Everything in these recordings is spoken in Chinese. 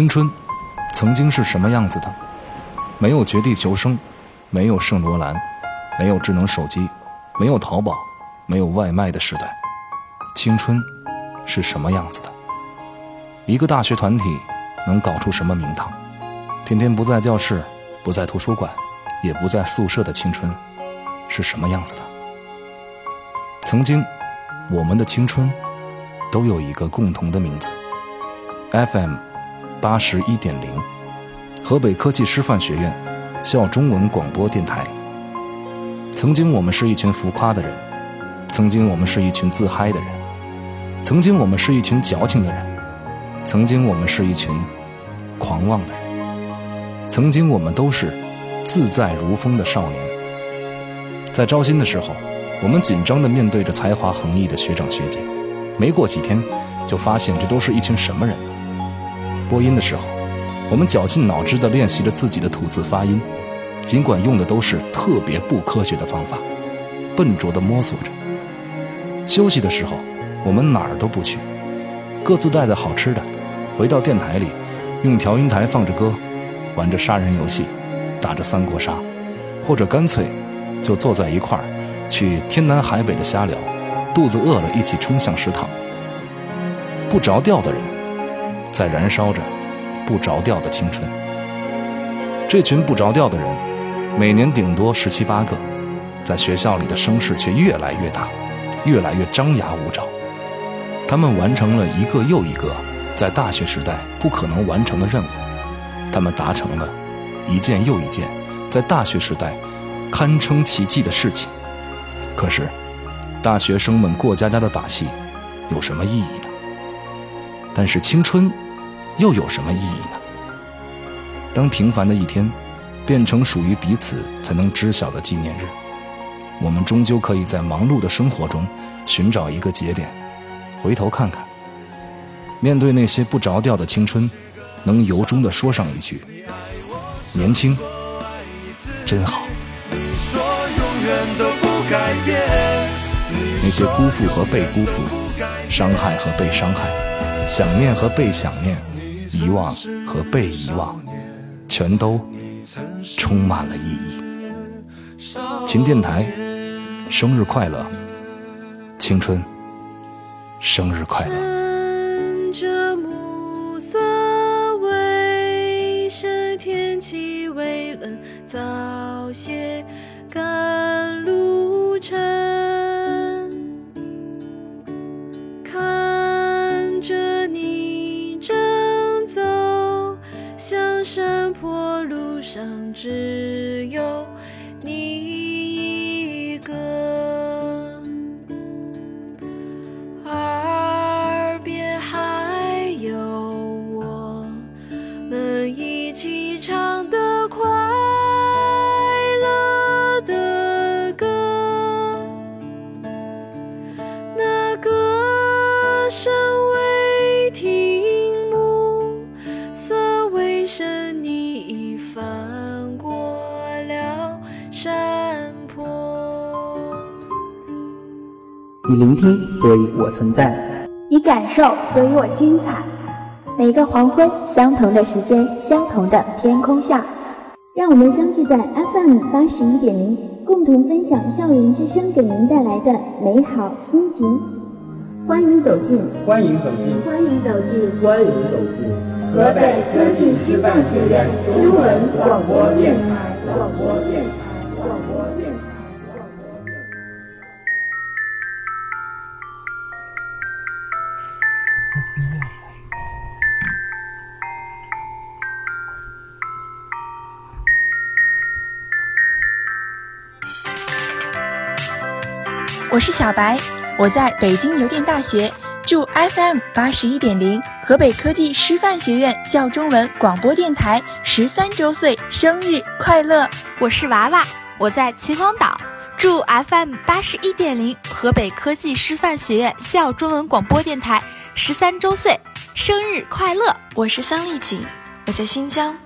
青春曾经是什么样子的？没有绝地求生，没有圣罗兰，没有智能手机，没有淘宝，没有外卖的时代，青春是什么样子的？一个大学团体能搞出什么名堂？天天不在教室，不在图书馆，也不在宿舍的青春是什么样子的？曾经，我们的青春都有一个共同的名字，FM 八十一点零，河北科技师范学院校中文广播电台。曾经，我们是一群浮夸的人；曾经，我们是一群自嗨的人；曾经，我们是一群矫情的人；曾经，我们是一群狂妄的人。曾经，我们都是自在如风的少年。在招新的时候，我们紧张地面对着才华横溢的学长学姐。没过几天，就发现这都是一群什么人？播音的时候，我们绞尽脑汁地练习着自己的吐字发音，尽管用的都是特别不科学的方法，笨拙地摸索着。休息的时候，我们哪儿都不去，各自带着好吃的，回到电台里，用调音台放着歌。玩着杀人游戏，打着三国杀，或者干脆就坐在一块儿，去天南海北的瞎聊。肚子饿了，一起冲向食堂。不着调的人，在燃烧着不着调的青春。这群不着调的人，每年顶多十七八个，在学校里的声势却越来越大，越来越张牙舞爪。他们完成了一个又一个在大学时代不可能完成的任务。他们达成了一件又一件在大学时代堪称奇迹的事情。可是，大学生们过家家的把戏有什么意义呢？但是青春又有什么意义呢？当平凡的一天变成属于彼此才能知晓的纪念日，我们终究可以在忙碌的生活中寻找一个节点，回头看看，面对那些不着调的青春。能由衷地说上一句：“年轻真好。”那些辜负和被辜负，伤害和被伤害，想念和被想念，遗忘和被遗忘，全都充满了意义。秦电台，生日快乐！青春，生日快乐！早只有你你聆听，所以我存在；你感受，所以我精彩。每个黄昏，相同的时间，相同的天空下，让我们相聚在 FM 八十一点零，共同分享校园之声给您带来的美好心情。欢迎走进，欢迎走进，欢迎走进，欢迎走进河北科技师范学院中文广播电台，广播电台，我是小白，我在北京邮电大学，祝 FM 八十一点零河北科技师范学院校中文广播电台十三周岁生日快乐！我是娃娃，我在秦皇岛，祝 FM 八十一点零河北科技师范学院校中文广播电台十三周岁生日快乐！我是桑丽锦，我在新疆。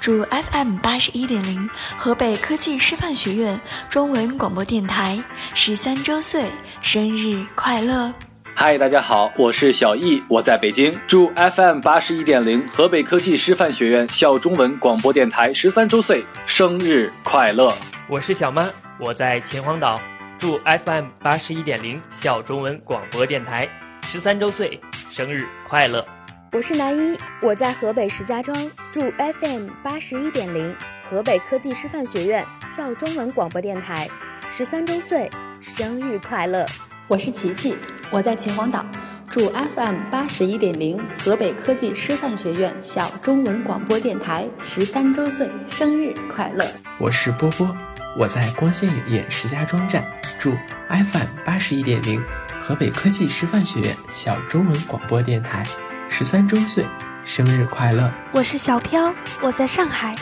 祝 FM 八十一点零河北科技师范学院中文广播电台十三周岁生日快乐！嗨，大家好，我是小易，我在北京，祝 FM 八十一点零河北科技师范学院校中文广播电台十三周岁生日快乐！我是小曼，我在秦皇岛，祝 FM 八十一点零校中文广播电台十三周岁生日快乐！我是南一，我在河北石家庄，祝 FM 八十一点零河北科技师范学院校中文广播电台十三周岁生日快乐！我是琪琪，我在秦皇岛，祝 FM 八十一点零河北科技师范学院校中文广播电台十三周岁生日快乐！我是波波，我在光线影业石家庄站，祝 FM 八十一点零河北科技师范学院校中文广播电台十三周岁生日快乐！我是小飘，我在上海，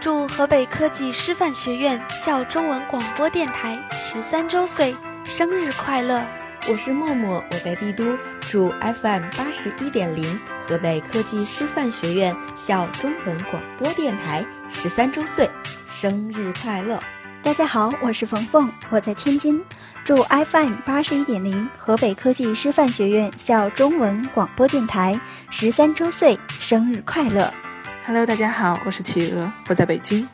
祝河北科技师范学院校中文广播电台十三周岁。生日快乐！我是默默，我在帝都，祝 FM 八十一点零河北科技师范学院校中文广播电台十三周岁生日快乐！大家好，我是冯凤，我在天津，祝 FM 八十一点零河北科技师范学院校中文广播电台十三周岁生日快乐！Hello，大家好，我是企鹅，我在北京。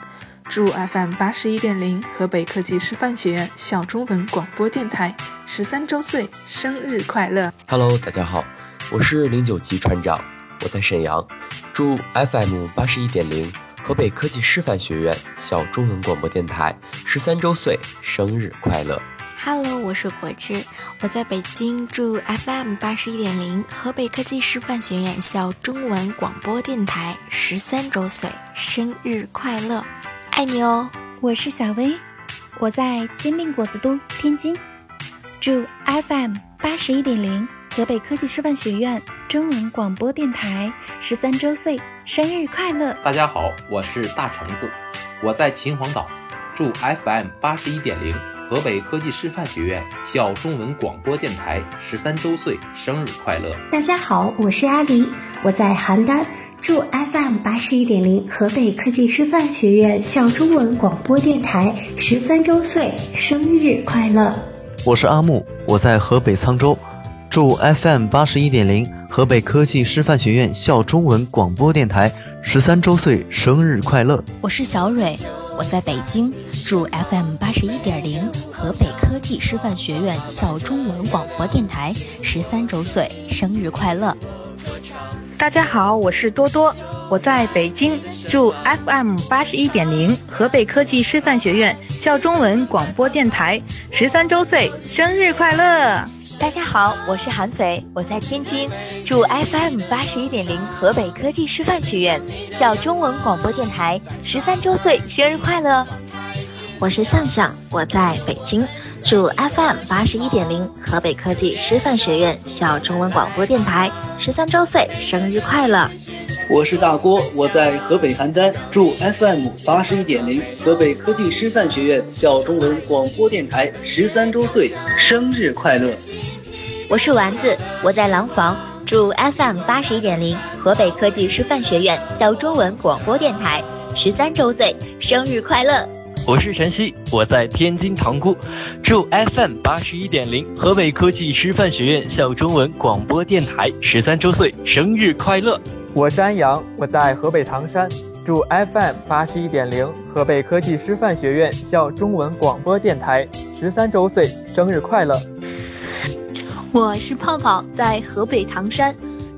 祝 FM 八十一点零河北科技师范学院校中文广播电台十三周岁生日快乐！Hello，大家好，我是零九级船长，我在沈阳。祝 FM 八十一点零河北科技师范学院校中文广播电台十三周岁生日快乐！Hello，我是果汁，我在北京。祝 FM 八十一点零河北科技师范学院校中文广播电台十三周岁生日快乐！爱你哦！我是小薇，我在煎饼果子都天津，祝 FM 八十一点零河北科技师范学院中文广播电台十三周岁生日快乐！大家好，我是大橙子，我在秦皇岛，祝 FM 八十一点零河北科技师范学院校中文广播电台十三周岁生日快乐！大家好，我是阿狸，我在邯郸。祝 FM 八十一点零河北科技师范学院校中文广播电台十三周岁生日快乐！我是阿木，我在河北沧州。祝 FM 八十一点零河北科技师范学院校中文广播电台十三周岁生日快乐！我是小蕊，我在北京。祝 FM 八十一点零河北科技师范学院校中文广播电台十三周岁生日快乐！大家好，我是多多，我在北京，祝 FM 八十一点零河北科技师范学院校中文广播电台十三周岁生日快乐！大家好，我是韩斐，我在天津，祝 FM 八十一点零河北科技师范学院校中文广播电台十三周岁生日快乐！我是向向，我在北京，祝 FM 八十一点零河北科技师范学院校中文广播电台。十三周岁生日快乐！我是大郭，我在河北邯郸，祝 FM 八十一点零河北科技师范学院校中文广播电台十三周岁生日快乐！我是丸子，我在廊坊，祝 FM 八十一点零河北科技师范学院校中文广播电台十三周岁生日快乐！我是晨曦，我在天津塘沽。祝 FM 八十一点零河北科技师范学院校中文广播电台十三周岁生日快乐！我是安阳，我在河北唐山，祝 FM 八十一点零河北科技师范学院校中文广播电台十三周岁生日快乐！我是泡泡，在河北唐山，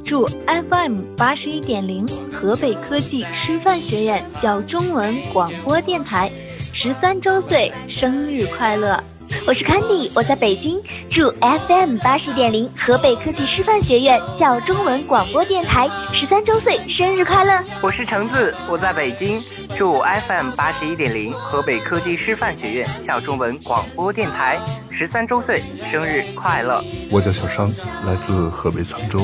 祝 FM 八十一点零河北科技师范学院校中文广播电台十三周岁生日快乐！我是 Candy，我在北京，祝 FM 八十点零河北科技师范学院校中文广播电台十三周岁生日快乐。我是橙子，我在北京，祝 FM 八十一点零河北科技师范学院校中文广播电台十三周岁生日快乐。我叫小商，来自河北沧州，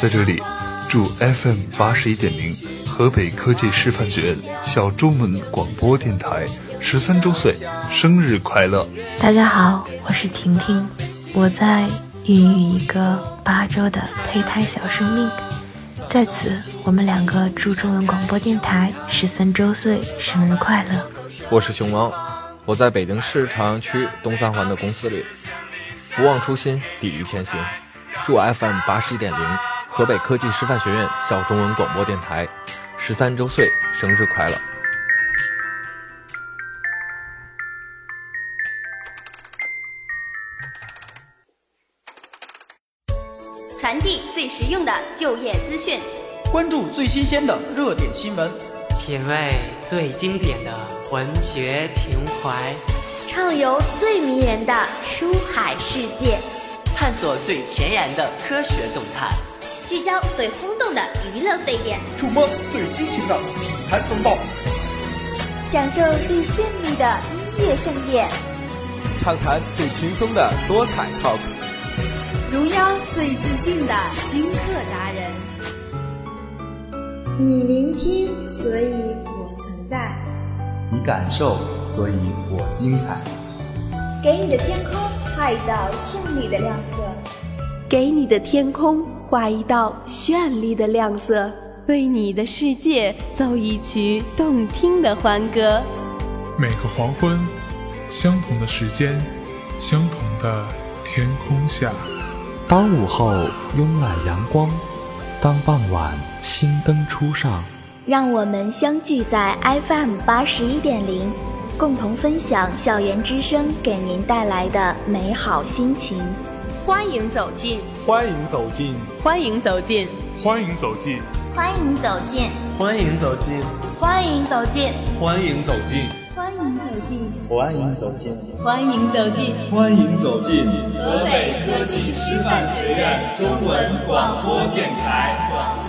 在这里祝 FM 八十一点零河北科技师范学院小中文广播电台。十三周岁生日快乐！大家好，我是婷婷，我在孕育一个八周的胚胎小生命，在此我们两个祝中文广播电台十三周岁生日快乐！我是熊猫，我在北京市朝阳区东三环的公司里，不忘初心，砥砺前行，祝 FM 八十一点零河北科技师范学院校中文广播电台十三周岁生日快乐！传递最实用的就业资讯，关注最新鲜的热点新闻，品味最经典的文学情怀，畅游最迷人的书海世界，探索最前沿的科学动态，聚焦最轰动的娱乐沸点，触摸最激情的体坛风暴，享受最绚丽的音乐盛宴，畅谈最轻松的多彩 talk。荣耀最自信的新客达人，你聆听，所以我存在；你感受，所以我精彩。给你的天空画一道绚丽的亮色，给你的天空画一道绚丽的亮色，为你的世界奏一曲动听的欢歌。每个黄昏，相同的时间，相同的天空下。当午后慵懒阳光，当傍晚星灯初上，让我们相聚在 FM 八十一点零，共同分享校园之声给您带来的美好心情。欢迎走进，欢迎走进，欢迎走进，欢迎走进，欢迎走进，欢迎走进，欢迎走进，欢迎走进。欢迎走进，欢迎走进，欢迎走进，欢迎走进河北科技师范学院中文广播电台。